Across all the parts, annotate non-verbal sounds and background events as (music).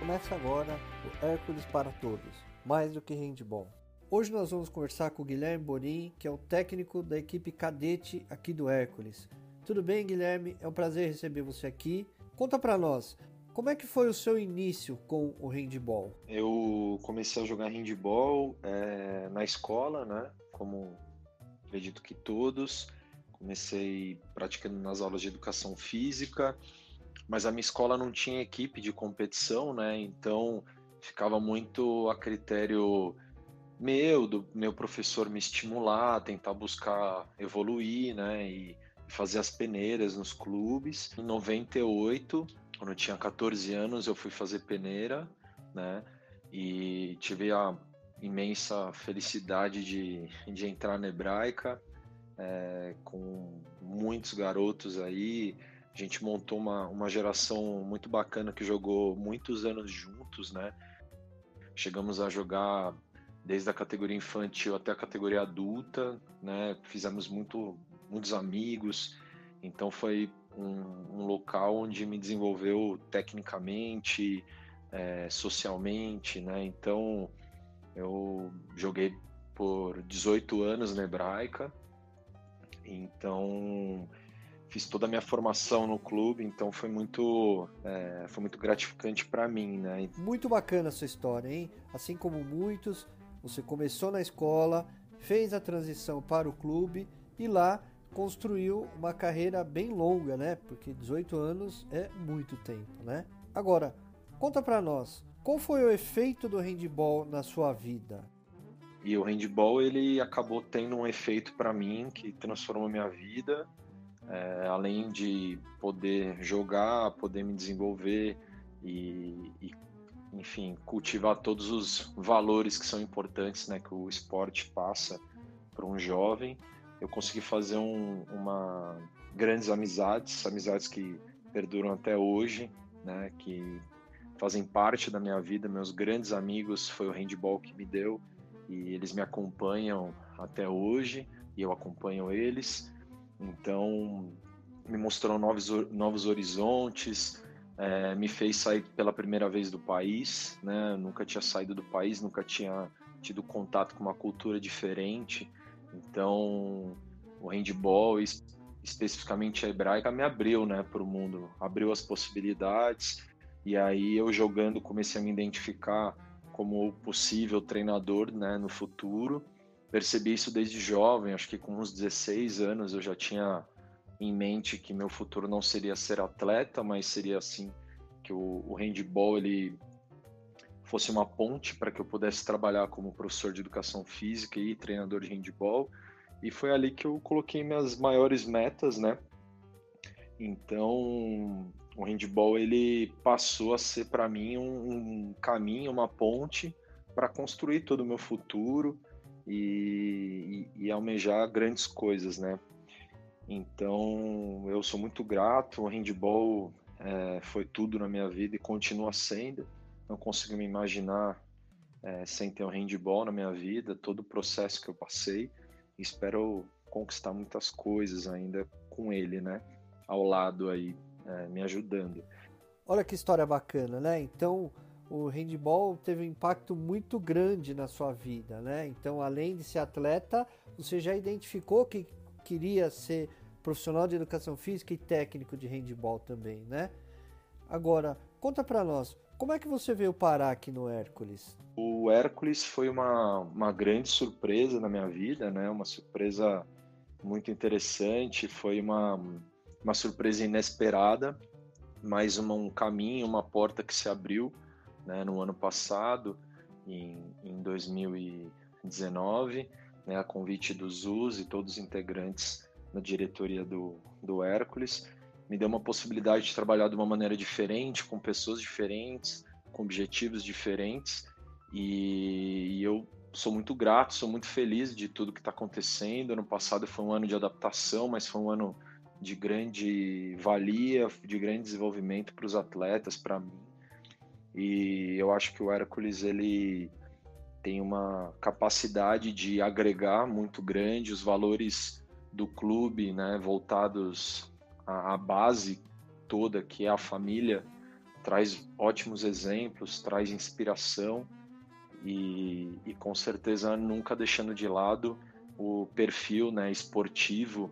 Começa agora o Hércules para Todos, mais do que handball. Hoje nós vamos conversar com o Guilherme Borim, que é o técnico da equipe cadete aqui do Hércules. Tudo bem, Guilherme? É um prazer receber você aqui. Conta para nós, como é que foi o seu início com o handball? Eu comecei a jogar handball é, na escola, né? Como acredito que todos. Comecei praticando nas aulas de educação física mas a minha escola não tinha equipe de competição, né? Então ficava muito a critério meu, do meu professor me estimular, tentar buscar evoluir, né? E fazer as peneiras nos clubes. Em 98, quando eu tinha 14 anos, eu fui fazer peneira, né? E tive a imensa felicidade de, de entrar na hebraica, é, com muitos garotos aí, gente montou uma, uma geração muito bacana que jogou muitos anos juntos, né? Chegamos a jogar desde a categoria infantil até a categoria adulta, né? Fizemos muito, muitos amigos, então foi um, um local onde me desenvolveu tecnicamente, é, socialmente, né? Então eu joguei por 18 anos na Hebraica, então fiz toda a minha formação no clube, então foi muito, é, foi muito gratificante para mim, né? Muito bacana a sua história, hein? Assim como muitos, você começou na escola, fez a transição para o clube e lá construiu uma carreira bem longa, né? Porque 18 anos é muito tempo, né? Agora, conta para nós, qual foi o efeito do handball na sua vida? E o handball ele acabou tendo um efeito para mim que transformou minha vida é, além de poder jogar, poder me desenvolver e, e, enfim, cultivar todos os valores que são importantes, né, que o esporte passa para um jovem, eu consegui fazer um, uma grandes amizades, amizades que perduram até hoje, né, que fazem parte da minha vida. Meus grandes amigos foi o handball que me deu e eles me acompanham até hoje e eu acompanho eles. Então, me mostrou novos, novos horizontes, é, me fez sair pela primeira vez do país, né? nunca tinha saído do país, nunca tinha tido contato com uma cultura diferente. Então, o handball, especificamente a hebraica, me abriu né, para o mundo, abriu as possibilidades. E aí, eu jogando, comecei a me identificar como possível treinador né, no futuro percebi isso desde jovem, acho que com uns 16 anos eu já tinha em mente que meu futuro não seria ser atleta, mas seria assim que o, o handball ele fosse uma ponte para que eu pudesse trabalhar como professor de educação física e treinador de handball. E foi ali que eu coloquei minhas maiores metas, né? Então, o handball ele passou a ser para mim um, um, caminho, uma ponte para construir todo o meu futuro, e, e, e almejar grandes coisas, né? Então, eu sou muito grato. O handball é, foi tudo na minha vida e continua sendo. Não consigo me imaginar é, sem ter o um handball na minha vida, todo o processo que eu passei. Espero conquistar muitas coisas ainda com ele, né? Ao lado aí, é, me ajudando. Olha que história bacana, né? Então, o handball teve um impacto muito grande na sua vida, né? Então, além de ser atleta, você já identificou que queria ser profissional de educação física e técnico de handball também, né? Agora, conta para nós, como é que você veio parar aqui no Hércules? O Hércules foi uma, uma grande surpresa na minha vida, né? Uma surpresa muito interessante, foi uma, uma surpresa inesperada, mais uma, um caminho, uma porta que se abriu né, no ano passado, em, em 2019, né, a convite do ZUS e todos os integrantes da diretoria do, do Hércules, me deu uma possibilidade de trabalhar de uma maneira diferente, com pessoas diferentes, com objetivos diferentes, e, e eu sou muito grato, sou muito feliz de tudo que está acontecendo. Ano passado foi um ano de adaptação, mas foi um ano de grande valia, de grande desenvolvimento para os atletas, para mim. E eu acho que o Hércules ele tem uma capacidade de agregar muito grande os valores do clube, né, voltados à, à base toda que é a família, traz ótimos exemplos, traz inspiração e, e com certeza nunca deixando de lado o perfil né, esportivo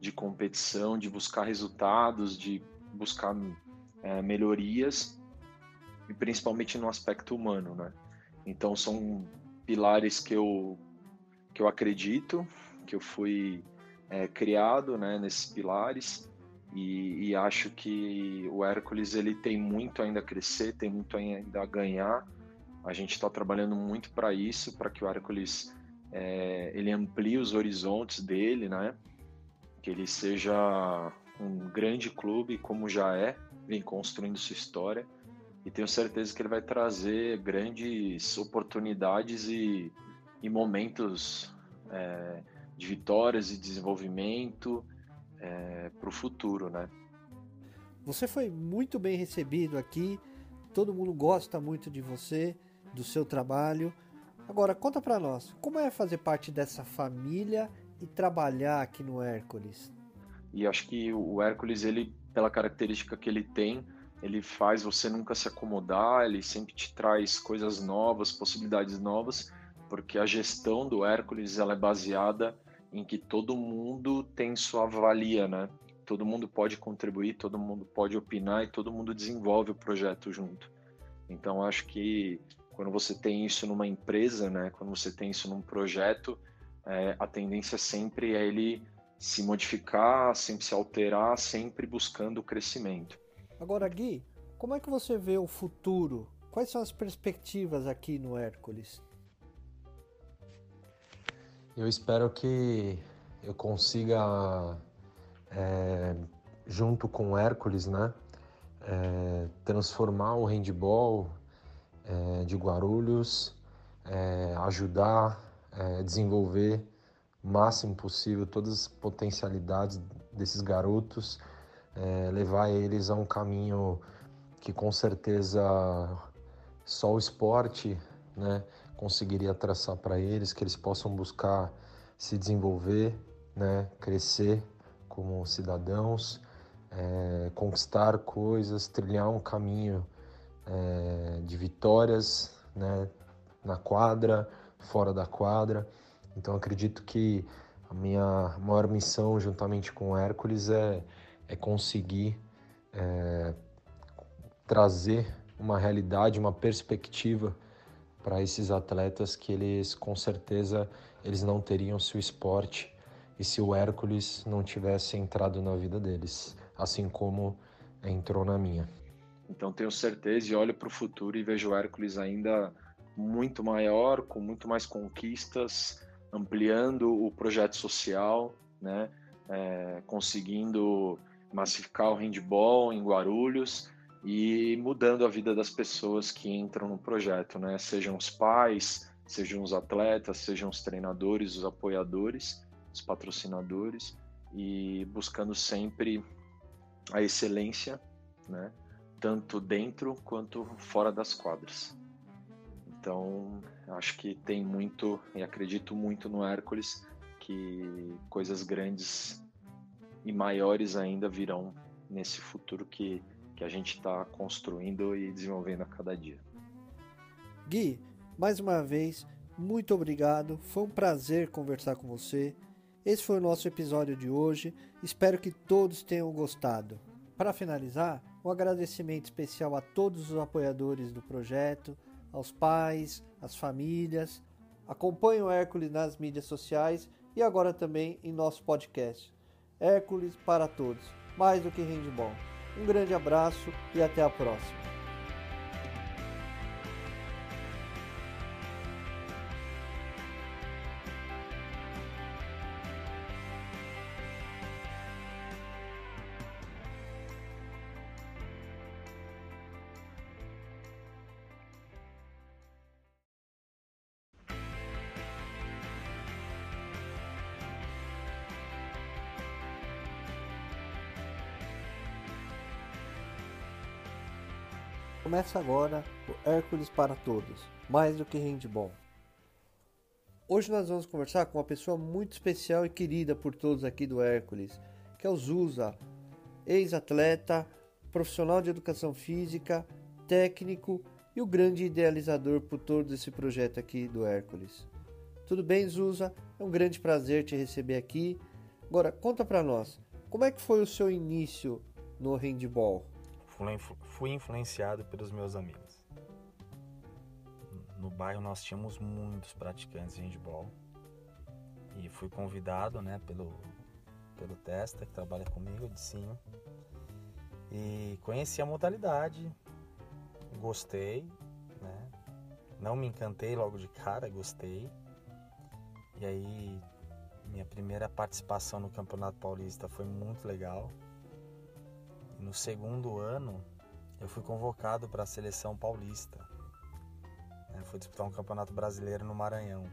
de competição, de buscar resultados, de buscar é, melhorias e principalmente no aspecto humano, né? Então são pilares que eu que eu acredito, que eu fui é, criado, né, nesses pilares e, e, acho que o Hércules ele tem muito ainda a crescer, tem muito ainda a ganhar. A gente está trabalhando muito para isso, para que o Hércules é, ele amplie os horizontes dele, né? Que ele seja um grande clube como já é, vem construindo sua história e tenho certeza que ele vai trazer grandes oportunidades e, e momentos é, de vitórias e desenvolvimento é, para o futuro, né? Você foi muito bem recebido aqui, todo mundo gosta muito de você, do seu trabalho. Agora, conta para nós, como é fazer parte dessa família e trabalhar aqui no Hércules? E acho que o Hércules, ele, pela característica que ele tem, ele faz você nunca se acomodar, ele sempre te traz coisas novas, possibilidades novas, porque a gestão do Hércules ela é baseada em que todo mundo tem sua valia, né? Todo mundo pode contribuir, todo mundo pode opinar e todo mundo desenvolve o projeto junto. Então acho que quando você tem isso numa empresa, né? Quando você tem isso num projeto, é, a tendência sempre é ele se modificar, sempre se alterar, sempre buscando o crescimento. Agora, Gui, como é que você vê o futuro? Quais são as perspectivas aqui no Hércules? Eu espero que eu consiga, é, junto com o Hércules, né, é, transformar o handball é, de Guarulhos, é, ajudar, é, desenvolver o máximo possível todas as potencialidades desses garotos, é, levar eles a um caminho que com certeza só o esporte, né, conseguiria traçar para eles, que eles possam buscar se desenvolver, né, crescer como cidadãos, é, conquistar coisas, trilhar um caminho é, de vitórias né, na quadra, fora da quadra. Então acredito que a minha maior missão, juntamente com o Hércules, é, é conseguir é, trazer uma realidade, uma perspectiva para esses atletas que eles com certeza eles não teriam se o esporte e se o Hércules não tivesse entrado na vida deles, assim como entrou na minha. Então tenho certeza e olho para o futuro e vejo o Hércules ainda muito maior, com muito mais conquistas, ampliando o projeto social, né? É, conseguindo massificar o handball em Guarulhos e mudando a vida das pessoas que entram no projeto, né? Sejam os pais, sejam os atletas, sejam os treinadores, os apoiadores, os patrocinadores e buscando sempre a excelência, né? Tanto dentro quanto fora das quadras. Então, acho que tem muito e acredito muito no Hércules que coisas grandes e maiores ainda virão nesse futuro que que a gente está construindo e desenvolvendo a cada dia. Gui, mais uma vez, muito obrigado. Foi um prazer conversar com você. Esse foi o nosso episódio de hoje. Espero que todos tenham gostado. Para finalizar, um agradecimento especial a todos os apoiadores do projeto, aos pais, às famílias. Acompanhe o Hércules nas mídias sociais e agora também em nosso podcast. Hércules para todos, mais do que handball. Um grande abraço e até a próxima. Começa agora o Hércules para Todos, mais do que handball. Hoje nós vamos conversar com uma pessoa muito especial e querida por todos aqui do Hércules, que é o Zusa, ex-atleta, profissional de educação física, técnico e o grande idealizador por todo esse projeto aqui do Hércules. Tudo bem, Zusa? É um grande prazer te receber aqui. Agora, conta para nós, como é que foi o seu início no handball? Fui influenciado pelos meus amigos. No bairro nós tínhamos muitos praticantes de handball e fui convidado, né, pelo pelo Testa que trabalha comigo de cima e conheci a modalidade, gostei, né? Não me encantei logo de cara, gostei. E aí minha primeira participação no Campeonato Paulista foi muito legal. E no segundo ano eu fui convocado para a seleção paulista. Eu fui disputar um campeonato brasileiro no Maranhão.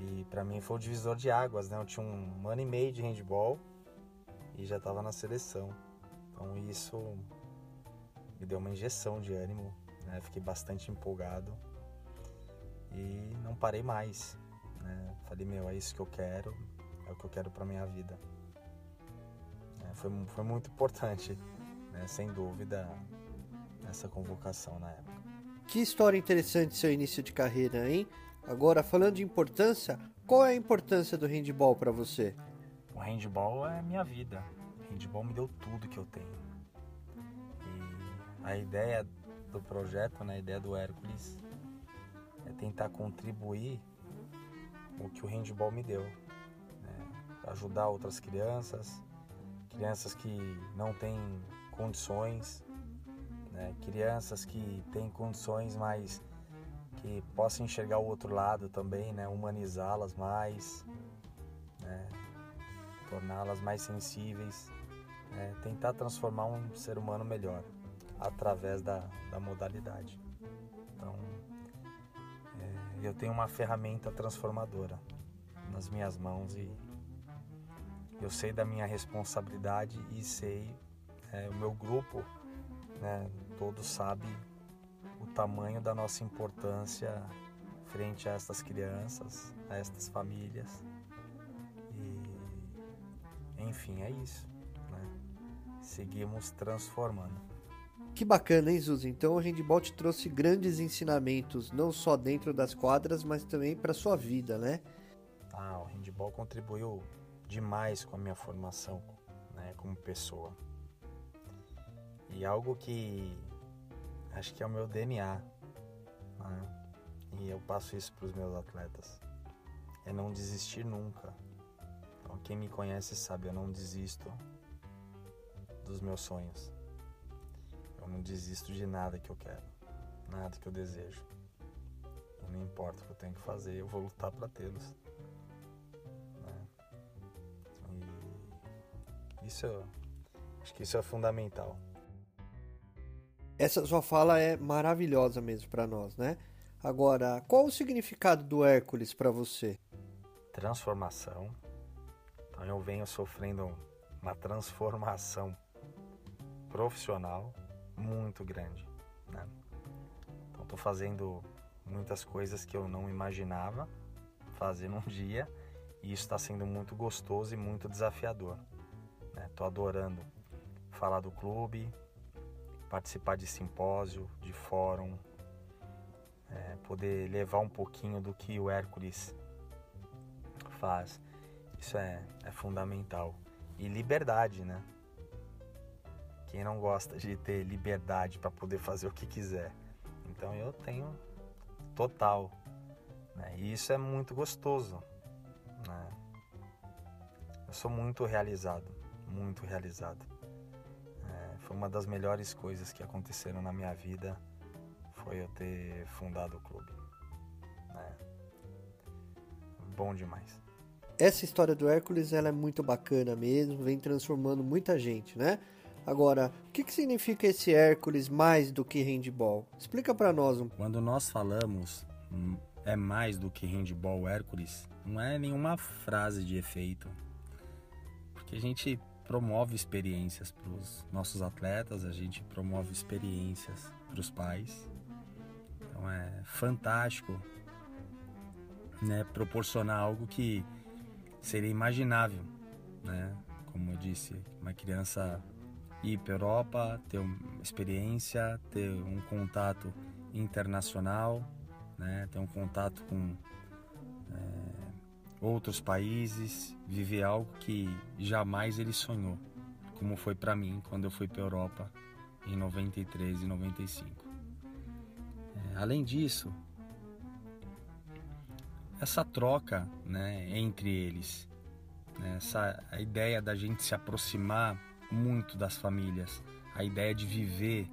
E para mim foi o divisor de águas, né? Eu tinha um ano e meio de handball e já estava na seleção. Então isso me deu uma injeção de ânimo, né? Fiquei bastante empolgado e não parei mais. Né? Falei, meu, é isso que eu quero, é o que eu quero para minha vida. Foi, foi muito importante, né? sem dúvida, essa convocação na época. Que história interessante seu início de carreira, hein? Agora, falando de importância, qual é a importância do handball para você? O handball é minha vida. O handball me deu tudo que eu tenho. E a ideia do projeto, né, a ideia do Hércules, é tentar contribuir o que o handball me deu. Né? Ajudar outras crianças, crianças que não têm condições, né? crianças que têm condições, mas que possa enxergar o outro lado também, né? Humanizá-las mais, né? torná-las mais sensíveis, né? tentar transformar um ser humano melhor através da, da modalidade. Então, é, eu tenho uma ferramenta transformadora nas minhas mãos e eu sei da minha responsabilidade e sei é, o meu grupo, né? Todos sabem o tamanho da nossa importância frente a estas crianças, a estas famílias. E, enfim, é isso. Né? Seguimos transformando. Que bacana, hein, Zuzi? Então o handball te trouxe grandes ensinamentos, não só dentro das quadras, mas também para sua vida, né? Ah, o handball contribuiu demais com a minha formação, né, como pessoa. E algo que acho que é o meu DNA. Né? E eu passo isso para os meus atletas. É não desistir nunca. Então, quem me conhece sabe, eu não desisto dos meus sonhos. Eu não desisto de nada que eu quero, nada que eu desejo. Não importa o que eu tenho que fazer, eu vou lutar para tê-los. Isso, acho que isso é fundamental. Essa sua fala é maravilhosa mesmo para nós, né? Agora, qual o significado do Hércules para você? Transformação. Então eu venho sofrendo uma transformação profissional muito grande, né? Então estou fazendo muitas coisas que eu não imaginava fazer num dia e isso está sendo muito gostoso e muito desafiador. Estou né? adorando falar do clube, participar de simpósio, de fórum, é, poder levar um pouquinho do que o Hércules faz. Isso é, é fundamental. E liberdade, né? Quem não gosta de ter liberdade para poder fazer o que quiser? Então eu tenho total. Né? E isso é muito gostoso. Né? Eu sou muito realizado, muito realizado. Foi uma das melhores coisas que aconteceram na minha vida foi eu ter fundado o clube. É. Bom demais. Essa história do Hércules ela é muito bacana mesmo, vem transformando muita gente, né? Agora, o que, que significa esse Hércules mais do que handball? Explica para nós um Quando nós falamos hum, é mais do que handball Hércules, não é nenhuma frase de efeito. Porque a gente promove experiências para os nossos atletas, a gente promove experiências para os pais. Então é fantástico né, proporcionar algo que seria imaginável, né? Como eu disse, uma criança ir para Europa, ter uma experiência, ter um contato internacional, né? ter um contato com outros países, viver algo que jamais ele sonhou, como foi para mim quando eu fui para Europa em 93 e 95. É, além disso, essa troca né, entre eles, né, essa a ideia da gente se aproximar muito das famílias, a ideia de viver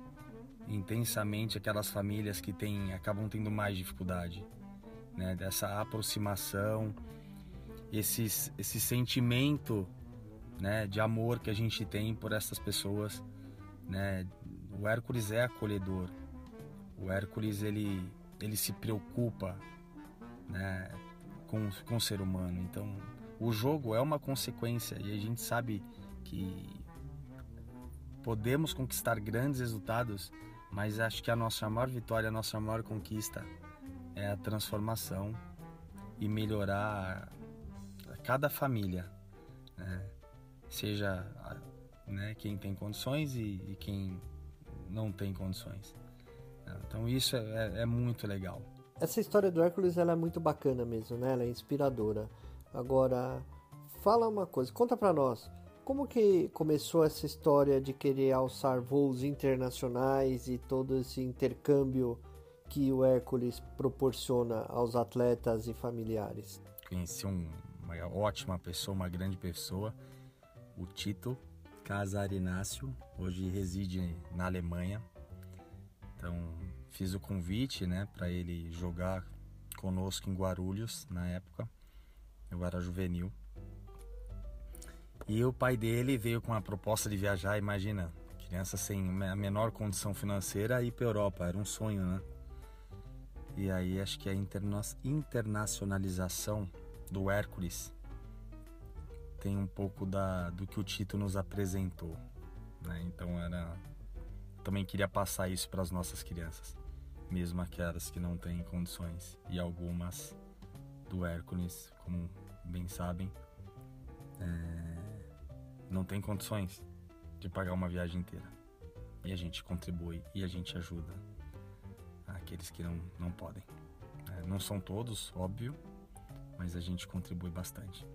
intensamente aquelas famílias que têm, acabam tendo mais dificuldade, né, dessa aproximação, esses, esse sentimento né, de amor que a gente tem por essas pessoas. Né? O Hércules é acolhedor, o Hércules ele, ele se preocupa né, com, com o ser humano. Então, o jogo é uma consequência e a gente sabe que podemos conquistar grandes resultados, mas acho que a nossa maior vitória, a nossa maior conquista é a transformação e melhorar cada família, né? seja né, quem tem condições e, e, quem não tem condições. Então isso é, é muito legal. Essa história do Hércules ela é muito bacana mesmo, né? Ela é inspiradora. Agora, fala uma coisa, conta para nós. Como que começou essa história de querer alçar voos internacionais e todo esse intercâmbio que o Hércules proporciona aos atletas e familiares? Conheci um, uma ótima pessoa, uma grande pessoa, o Tito Casarinácio, hoje reside na Alemanha. Então, fiz o convite, né, para ele jogar conosco em Guarulhos na época. Eu era juvenil. E o pai dele veio com a proposta de viajar, imagina, criança sem a menor condição financeira ir para Europa, era um sonho, né? E aí acho que a interna internacionalização do Hércules tem um pouco da, do que o Tito nos apresentou, né? Então era também queria passar isso para as nossas crianças mesmo aquelas que não têm condições e algumas do Hércules, como bem sabem, é, não tem condições de pagar uma viagem inteira. E a gente contribui e a gente ajuda aqueles que não, não podem. É, não são todos, óbvio, mas a gente contribui bastante.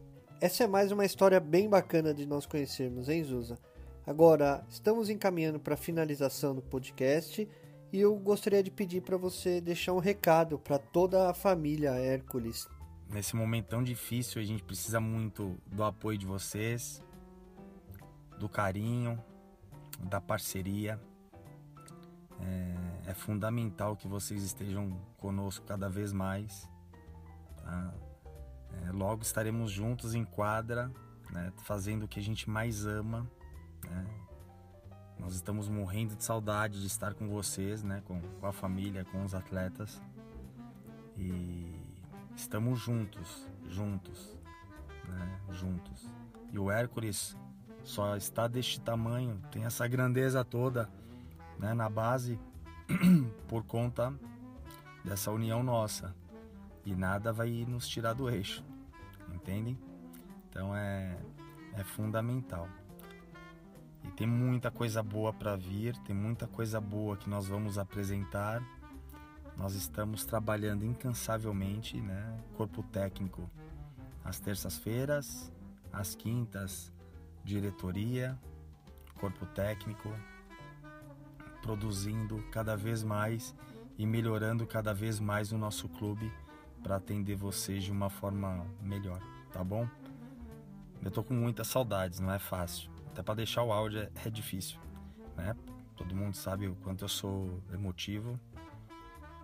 Essa é mais uma história bem bacana de nós conhecermos, hein, Zusa? Agora, estamos encaminhando para a finalização do podcast e eu gostaria de pedir para você deixar um recado para toda a família Hércules. Nesse momento tão difícil, a gente precisa muito do apoio de vocês, do carinho, da parceria. É, é fundamental que vocês estejam conosco cada vez mais. Tá? É, logo estaremos juntos em quadra, né, fazendo o que a gente mais ama. Né? Nós estamos morrendo de saudade de estar com vocês, né? com, com a família, com os atletas. E estamos juntos, juntos, né? juntos. E o Hércules só está deste tamanho, tem essa grandeza toda né? na base (clears throat) por conta dessa união nossa. E nada vai nos tirar do eixo, entendem? Então é, é fundamental. E tem muita coisa boa para vir, tem muita coisa boa que nós vamos apresentar. Nós estamos trabalhando incansavelmente, né? Corpo técnico às terças-feiras, às quintas, diretoria, corpo técnico, produzindo cada vez mais e melhorando cada vez mais o nosso clube para atender vocês de uma forma melhor, tá bom? Eu tô com muitas saudades, não é fácil. Até para deixar o áudio é, é difícil, né? Todo mundo sabe o quanto eu sou emotivo,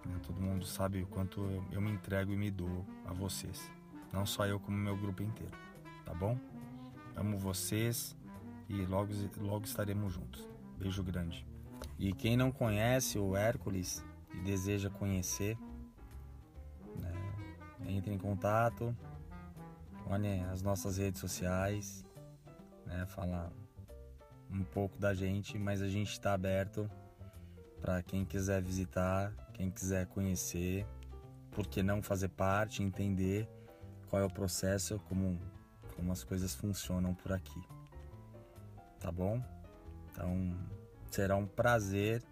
né? todo mundo sabe o quanto eu, eu me entrego e me dou a vocês. Não só eu, como meu grupo inteiro, tá bom? Amo vocês e logo, logo estaremos juntos. Beijo grande. E quem não conhece o Hércules e deseja conhecer, entre em contato, olhem as nossas redes sociais, né, falar um pouco da gente, mas a gente está aberto para quem quiser visitar, quem quiser conhecer, por que não fazer parte, entender qual é o processo, como, como as coisas funcionam por aqui. Tá bom? Então será um prazer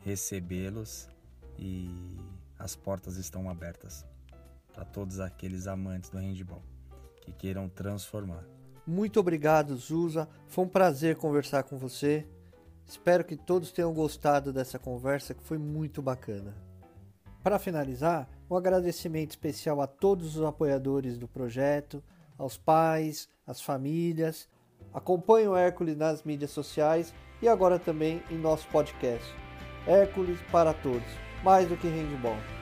recebê-los e as portas estão abertas para todos aqueles amantes do handball que queiram transformar. Muito obrigado, Zusa. Foi um prazer conversar com você. Espero que todos tenham gostado dessa conversa que foi muito bacana. Para finalizar, um agradecimento especial a todos os apoiadores do projeto, aos pais, às famílias. Acompanhe o Hércules nas mídias sociais e agora também em nosso podcast. Hércules para todos, mais do que handball.